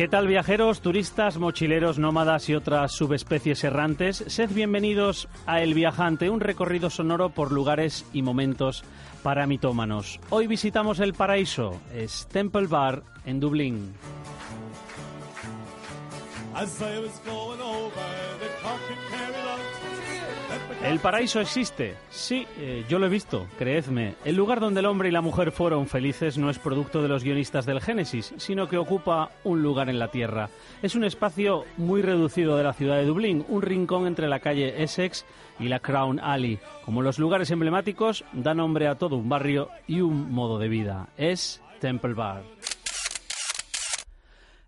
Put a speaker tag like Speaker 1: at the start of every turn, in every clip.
Speaker 1: ¿Qué tal viajeros, turistas, mochileros, nómadas y otras subespecies errantes? Sed bienvenidos a El Viajante, un recorrido sonoro por lugares y momentos para mitómanos. Hoy visitamos el paraíso, es Temple Bar en Dublín. El paraíso existe. Sí, eh, yo lo he visto, creedme. El lugar donde el hombre y la mujer fueron felices no es producto de los guionistas del Génesis, sino que ocupa un lugar en la tierra. Es un espacio muy reducido de la ciudad de Dublín, un rincón entre la calle Essex y la Crown Alley. Como los lugares emblemáticos, da nombre a todo un barrio y un modo de vida. Es Temple Bar.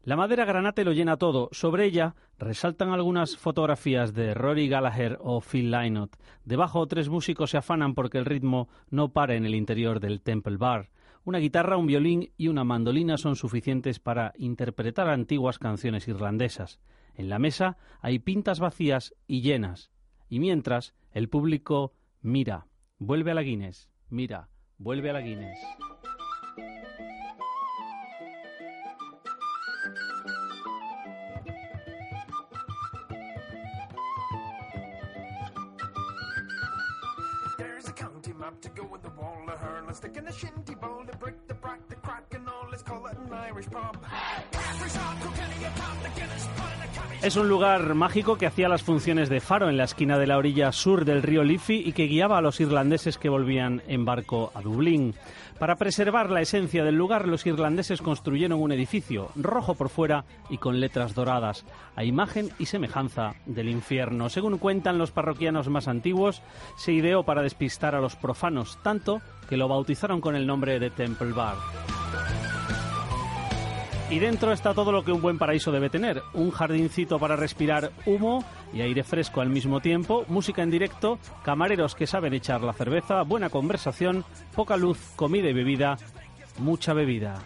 Speaker 1: La madera granate lo llena todo. Sobre ella resaltan algunas fotografías de Rory Gallagher o Phil Lynott. Debajo tres músicos se afanan porque el ritmo no para en el interior del Temple Bar. Una guitarra, un violín y una mandolina son suficientes para interpretar antiguas canciones irlandesas. En la mesa hay pintas vacías y llenas. Y mientras, el público mira, vuelve a la Guinness, mira, vuelve a la Guinness.
Speaker 2: him up to go with the wall of her. Let's stick in the shinty bowl to break the brack, the crack, and all. Let's call it an Irish pub. Hey! Irish hot, cocaine, a pop.
Speaker 1: Es un lugar mágico que hacía las funciones de faro en la esquina de la orilla sur del río Liffey y que guiaba a los irlandeses que volvían en barco a Dublín. Para preservar la esencia del lugar, los irlandeses construyeron un edificio rojo por fuera y con letras doradas, a imagen y semejanza del infierno. Según cuentan los parroquianos más antiguos, se ideó para despistar a los profanos, tanto que lo bautizaron con el nombre de Temple Bar. Y dentro está todo lo que un buen paraíso debe tener. Un jardincito para respirar humo y aire fresco al mismo tiempo, música en directo, camareros que saben echar la cerveza, buena conversación, poca luz, comida y bebida, mucha bebida.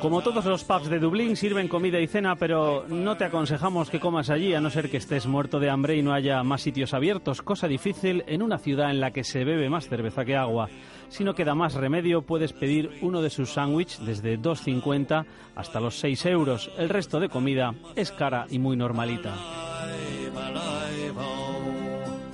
Speaker 1: Como todos los pubs de Dublín, sirven comida y cena, pero no te aconsejamos que comas allí a no ser que estés muerto de hambre y no haya más sitios abiertos, cosa difícil en una ciudad en la que se bebe más cerveza que agua. Si no queda más remedio, puedes pedir uno de sus sándwiches desde 2,50 hasta los 6 euros. El resto de comida es cara y muy normalita.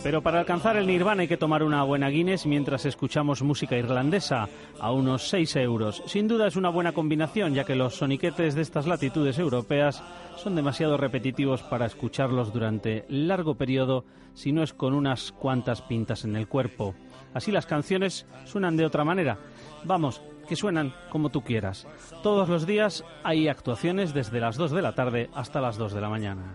Speaker 1: Pero para alcanzar el nirvana hay que tomar una buena Guinness mientras escuchamos música irlandesa a unos 6 euros. Sin duda es una buena combinación, ya que los soniquetes de estas latitudes europeas son demasiado repetitivos para escucharlos durante largo periodo si no es con unas cuantas pintas en el cuerpo. Así las canciones suenan de otra manera. Vamos, que suenan como tú quieras. Todos los días hay actuaciones desde las 2 de la tarde hasta las 2 de la mañana.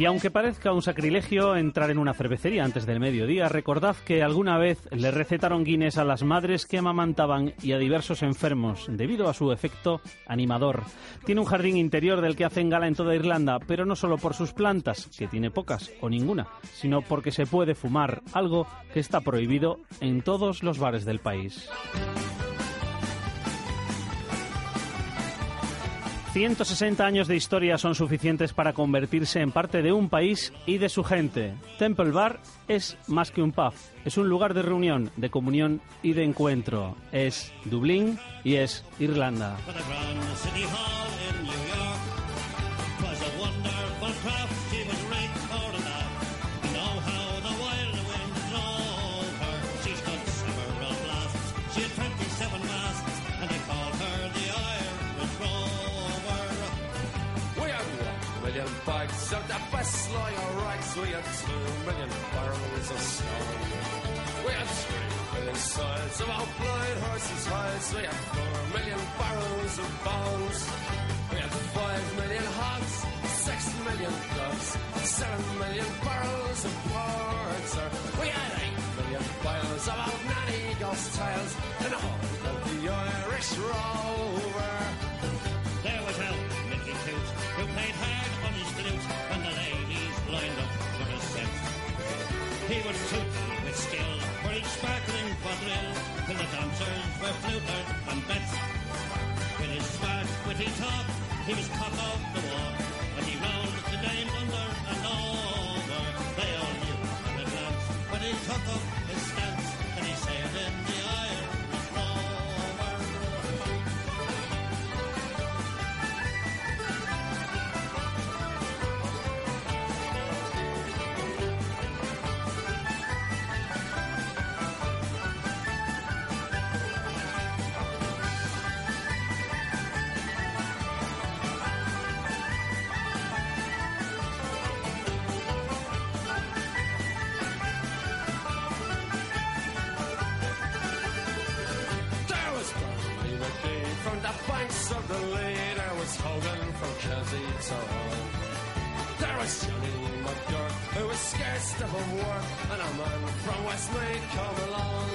Speaker 1: Y aunque parezca un sacrilegio entrar en una cervecería antes del mediodía, recordad que alguna vez le recetaron Guinness a las madres que amamantaban y a diversos enfermos debido a su efecto animador. Tiene un jardín interior del que hacen gala en toda Irlanda, pero no solo por sus plantas, que tiene pocas o ninguna, sino porque se puede fumar, algo que está prohibido en todos los bares del país. 160 años de historia son suficientes para convertirse en parte de un país y de su gente. Temple Bar es más que un pub, es un lugar de reunión, de comunión y de encuentro. Es Dublín y es Irlanda. million bikes, out the best lawyer rights. We have two million barrels of snow. We have three million sides of our blind horses' hides. We have four million barrels of bones. We have five million hogs, six million doves, seven million barrels of porter. We had eight million piles of our nanny ghost tails. and all of the Irish
Speaker 3: rover. There was Al, Mickey Toots, who played were soup with skill for each sparkling quadrille, when the dancers were fluted and bits. With his smart, witty talk,
Speaker 2: he was cut off the Was Johnny McGurk, who was scarce have work, and a man from Westmead come along.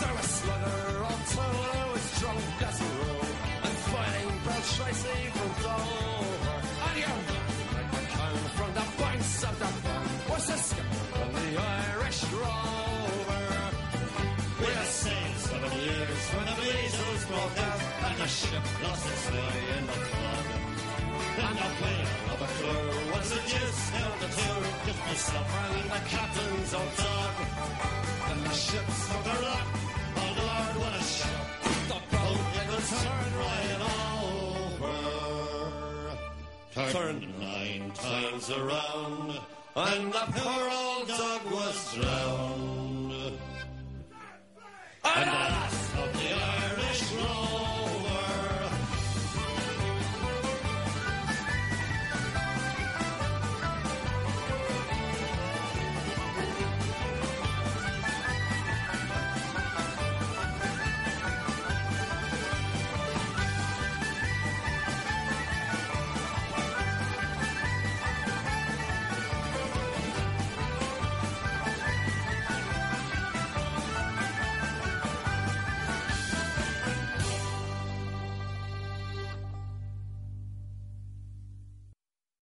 Speaker 2: There was Slugger O'Toole, who was drunk as a rule, and fighting Bill Tracy from Dover. And man, like McCann from the banks of the Burn, was the skipper of the Irish Rover.
Speaker 3: We had sailed seven years when the measles broke out and the ship lost its way in the flood. And the player myself and the captain's old dog. And the ship struck a rock, oh Lord, what a shock. The boat it was turned right over. Turned nine times around, and the poor old dog was drowned. And